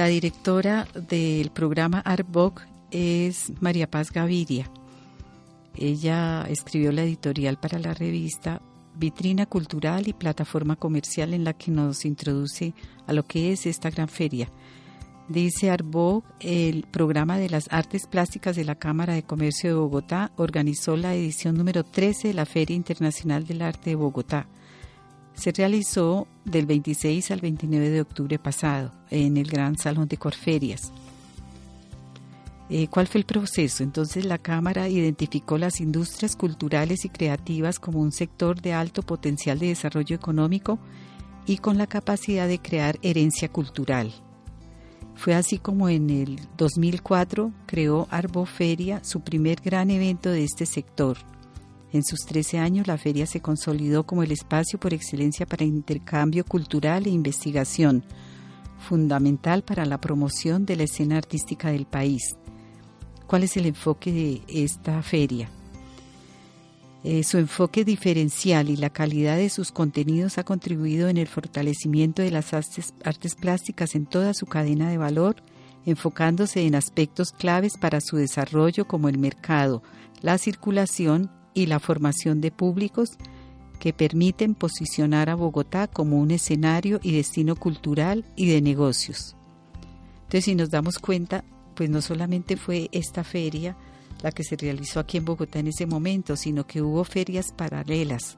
La directora del programa ARTBOC es María Paz Gaviria. Ella escribió la editorial para la revista Vitrina Cultural y Plataforma Comercial en la que nos introduce a lo que es esta gran feria. Dice ARTBOC, el programa de las artes plásticas de la Cámara de Comercio de Bogotá organizó la edición número 13 de la Feria Internacional del Arte de Bogotá se realizó del 26 al 29 de octubre pasado en el Gran Salón de Corferias. Eh, ¿Cuál fue el proceso? Entonces la Cámara identificó las industrias culturales y creativas como un sector de alto potencial de desarrollo económico y con la capacidad de crear herencia cultural. Fue así como en el 2004 creó Arboferia, su primer gran evento de este sector, en sus 13 años, la feria se consolidó como el espacio por excelencia para intercambio cultural e investigación, fundamental para la promoción de la escena artística del país. ¿Cuál es el enfoque de esta feria? Eh, su enfoque diferencial y la calidad de sus contenidos ha contribuido en el fortalecimiento de las artes, artes plásticas en toda su cadena de valor, enfocándose en aspectos claves para su desarrollo como el mercado, la circulación y la formación de públicos que permiten posicionar a Bogotá como un escenario y destino cultural y de negocios. Entonces, si nos damos cuenta, pues no solamente fue esta feria la que se realizó aquí en Bogotá en ese momento, sino que hubo ferias paralelas.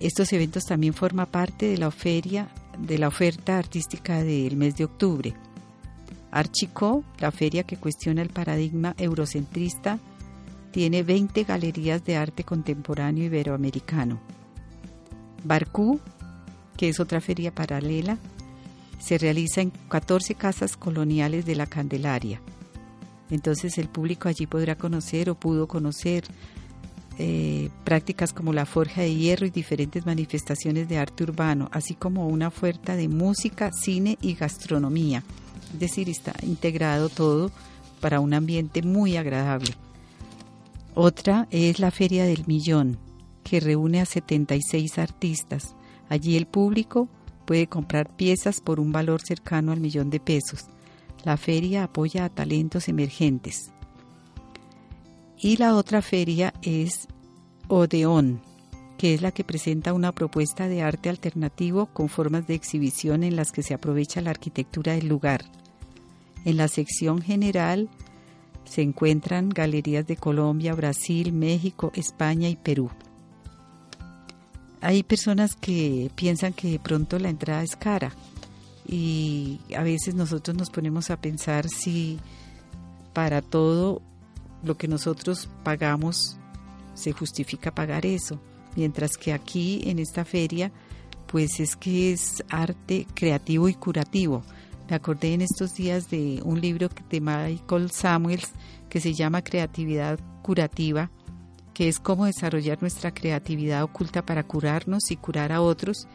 Estos eventos también forman parte de la feria de la oferta artística del mes de octubre. Archicó, la feria que cuestiona el paradigma eurocentrista tiene 20 galerías de arte contemporáneo iberoamericano. Barcú, que es otra feria paralela, se realiza en 14 casas coloniales de la Candelaria. Entonces el público allí podrá conocer o pudo conocer eh, prácticas como la forja de hierro y diferentes manifestaciones de arte urbano, así como una oferta de música, cine y gastronomía. Es decir, está integrado todo para un ambiente muy agradable. Otra es la Feria del Millón, que reúne a 76 artistas. Allí el público puede comprar piezas por un valor cercano al millón de pesos. La feria apoya a talentos emergentes. Y la otra feria es Odeón, que es la que presenta una propuesta de arte alternativo con formas de exhibición en las que se aprovecha la arquitectura del lugar. En la sección general se encuentran galerías de Colombia, Brasil, México, España y Perú. Hay personas que piensan que de pronto la entrada es cara y a veces nosotros nos ponemos a pensar si para todo lo que nosotros pagamos se justifica pagar eso, mientras que aquí en esta feria pues es que es arte creativo y curativo me acordé en estos días de un libro de Michael Samuels que se llama Creatividad Curativa, que es cómo desarrollar nuestra creatividad oculta para curarnos y curar a otros.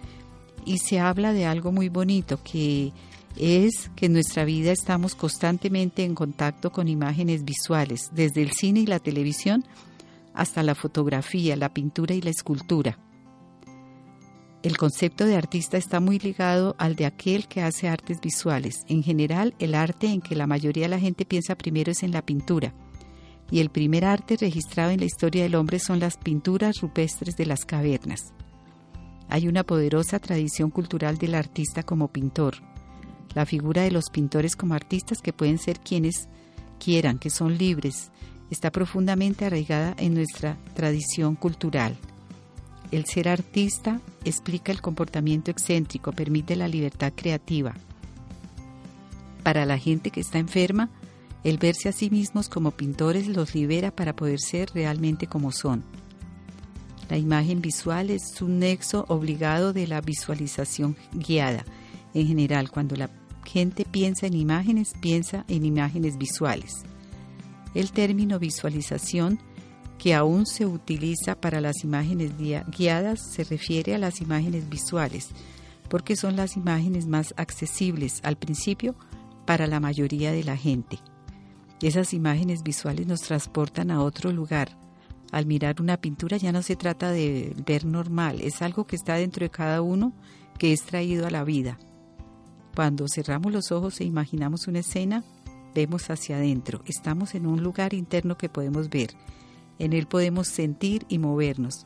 Y se habla de algo muy bonito, que es que en nuestra vida estamos constantemente en contacto con imágenes visuales, desde el cine y la televisión hasta la fotografía, la pintura y la escultura el concepto de artista está muy ligado al de aquel que hace artes visuales. En general, el arte en que la mayoría de la gente piensa primero es en la pintura. Y el primer arte registrado en la historia del hombre son las pinturas rupestres de las cavernas. Hay una poderosa tradición cultural del artista como pintor. La figura de los pintores como artistas que pueden ser quienes quieran, que son libres, está profundamente arraigada en nuestra tradición cultural. El ser artista explica el comportamiento excéntrico, permite la libertad creativa. Para la gente que está enferma, el verse a sí mismos como pintores los libera para poder ser realmente como son. La imagen visual es un nexo obligado de la visualización guiada. En general, cuando la gente piensa en imágenes, piensa en imágenes visuales. El término visualización, que aún se utiliza para las imágenes guiadas, se refiere a las imágenes visuales, porque son las imágenes más accesibles al principio para la mayoría de la gente. Esas imágenes visuales nos transportan a otro lugar. Al mirar una pintura ya no se trata de ver normal, es algo que está dentro de cada uno que es traído a la vida. Cuando cerramos los ojos e imaginamos una escena, vemos hacia adentro. Estamos en un lugar interno que podemos ver. En él podemos sentir y movernos.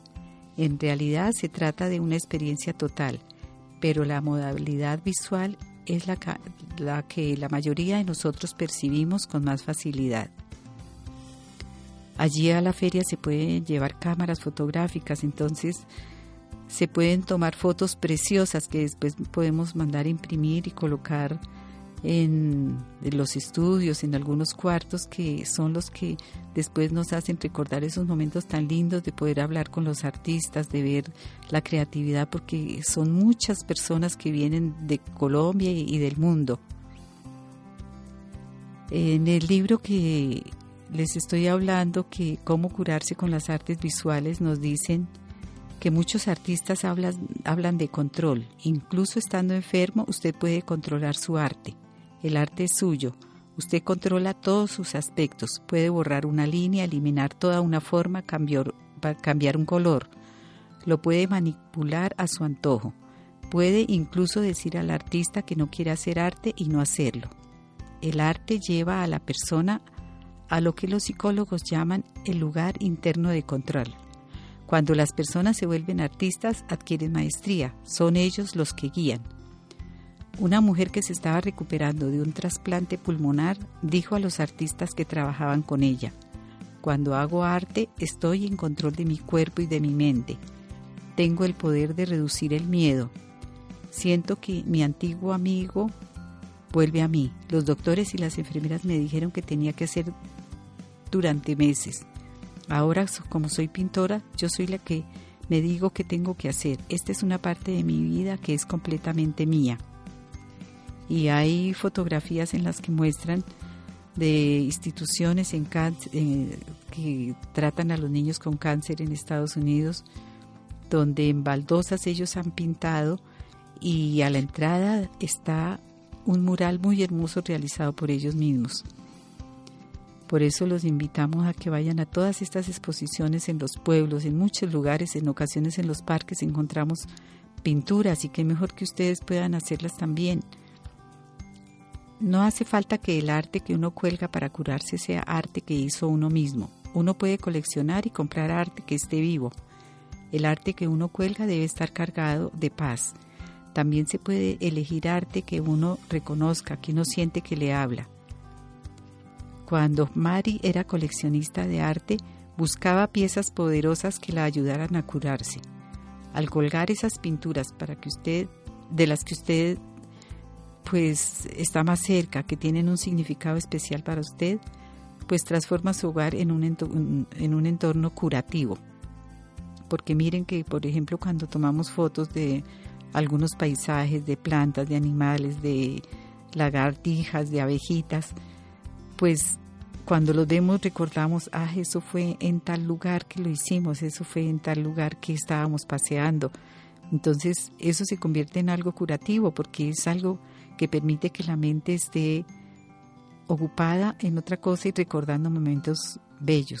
En realidad se trata de una experiencia total, pero la modalidad visual es la, la que la mayoría de nosotros percibimos con más facilidad. Allí a la feria se pueden llevar cámaras fotográficas, entonces se pueden tomar fotos preciosas que después podemos mandar a imprimir y colocar en, los estudios, en algunos cuartos que son los que después nos hacen recordar esos momentos tan lindos de poder hablar con los artistas, de ver la creatividad, porque son muchas personas que vienen de Colombia y del mundo. En el libro que les estoy hablando, que cómo curarse con las artes visuales, nos dicen que muchos artistas hablan, hablan de control. Incluso estando enfermo, usted puede controlar su arte. El arte es suyo. Usted controla todos sus aspectos. Puede borrar una línea, eliminar toda una forma, cambiar, un color. Lo puede manipular a su antojo. Puede incluso decir al artista que no quiere hacer arte y no hacerlo. El arte lleva a la persona a lo que los psicólogos llaman el lugar interno de control. Cuando las personas se vuelven artistas, adquieren maestría. Son ellos los que guían. Una mujer que se estaba recuperando de un trasplante pulmonar dijo a los artistas que trabajaban con ella, Cuando hago arte estoy en control de mi cuerpo y de mi mente. Tengo el poder de reducir el miedo. Siento que mi antiguo amigo vuelve a mí. Los doctores y las enfermeras me dijeron que tenía que hacer durante meses. Ahora, como soy pintora, yo soy la que me digo que tengo que hacer. Esta es una parte de mi vida que es completamente mía y hay fotografías en las que muestran de instituciones eh, que tratan a los niños con cáncer en Estados Unidos, donde en baldosas ellos han pintado y a la entrada está un mural muy hermoso realizado por ellos mismos. Por eso los invitamos a que vayan a todas estas exposiciones en los pueblos, en muchos lugares, en ocasiones en los parques encontramos pinturas y que mejor que ustedes puedan hacerlas también. No hace falta que el arte que uno cuelga para curarse sea arte que hizo uno mismo. Uno puede coleccionar y comprar arte que esté vivo. El arte que uno cuelga debe estar cargado de paz. También se puede elegir arte que uno reconozca, que uno siente que le habla. Cuando Mari era coleccionista de arte, buscaba piezas poderosas que la ayudaran a curarse. Al colgar esas pinturas para que usted, de las que usted pues está más cerca, que tienen un significado especial para usted, pues transforma su hogar en un, entorno, en un entorno curativo. Porque miren que, por ejemplo, cuando tomamos fotos de algunos paisajes, de plantas, de animales, de lagartijas, de abejitas, pues cuando los vemos recordamos, ah, eso fue en tal lugar que lo hicimos, eso fue en tal lugar que estábamos paseando. Entonces eso se convierte en algo curativo porque es algo que permite que la mente esté ocupada en otra cosa y recordando momentos bellos.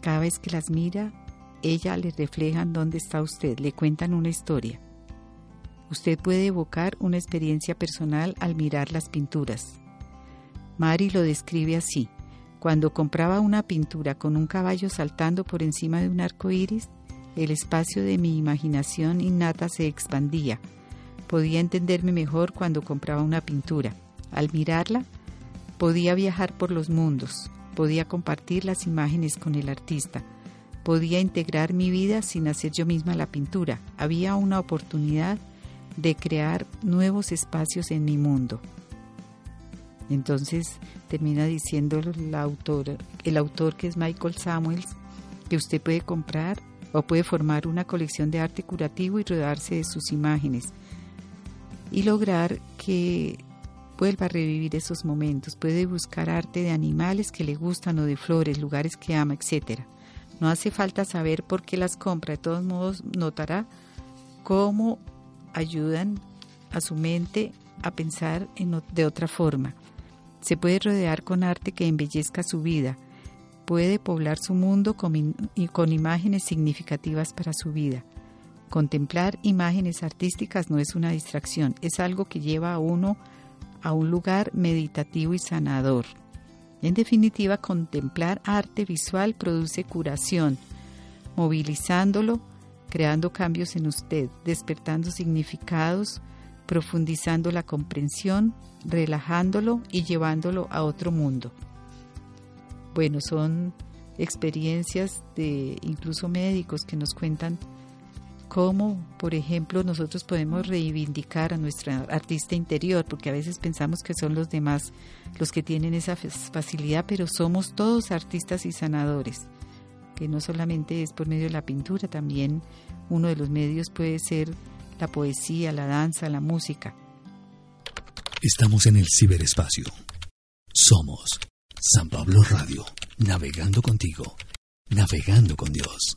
Cada vez que las mira, ella le reflejan dónde está usted, le cuentan una historia. Usted puede evocar una experiencia personal al mirar las pinturas. Mari lo describe así. Cuando compraba una pintura con un caballo saltando por encima de un arco iris, el espacio de mi imaginación innata se expandía. Podía entenderme mejor cuando compraba una pintura. Al mirarla, podía viajar por los mundos, podía compartir las imágenes con el artista, podía integrar mi vida sin hacer yo misma la pintura. Había una oportunidad de crear nuevos espacios en mi mundo. Entonces termina diciendo el autor, el autor que es Michael Samuels, que usted puede comprar o puede formar una colección de arte curativo y rodearse de sus imágenes y lograr que vuelva a revivir esos momentos. Puede buscar arte de animales que le gustan o de flores, lugares que ama, etc. No hace falta saber por qué las compra, de todos modos notará cómo ayudan a su mente a pensar en, de otra forma. Se puede rodear con arte que embellezca su vida. Puede poblar su mundo con, con imágenes significativas para su vida. Contemplar imágenes artísticas no es una distracción, es algo que lleva a uno a un lugar meditativo y sanador. En definitiva, contemplar arte visual produce curación, movilizándolo, creando cambios en usted, despertando significados, profundizando la comprensión, relajándolo y llevándolo a otro mundo. Bueno, son experiencias de incluso médicos que nos cuentan cómo, por ejemplo, nosotros podemos reivindicar a nuestro artista interior, porque a veces pensamos que son los demás los que tienen esa facilidad, pero somos todos artistas y sanadores, que no solamente es por medio de la pintura, también uno de los medios puede ser la poesía, la danza, la música. Estamos en el ciberespacio. Somos San Pablo Radio, navegando contigo, navegando con Dios.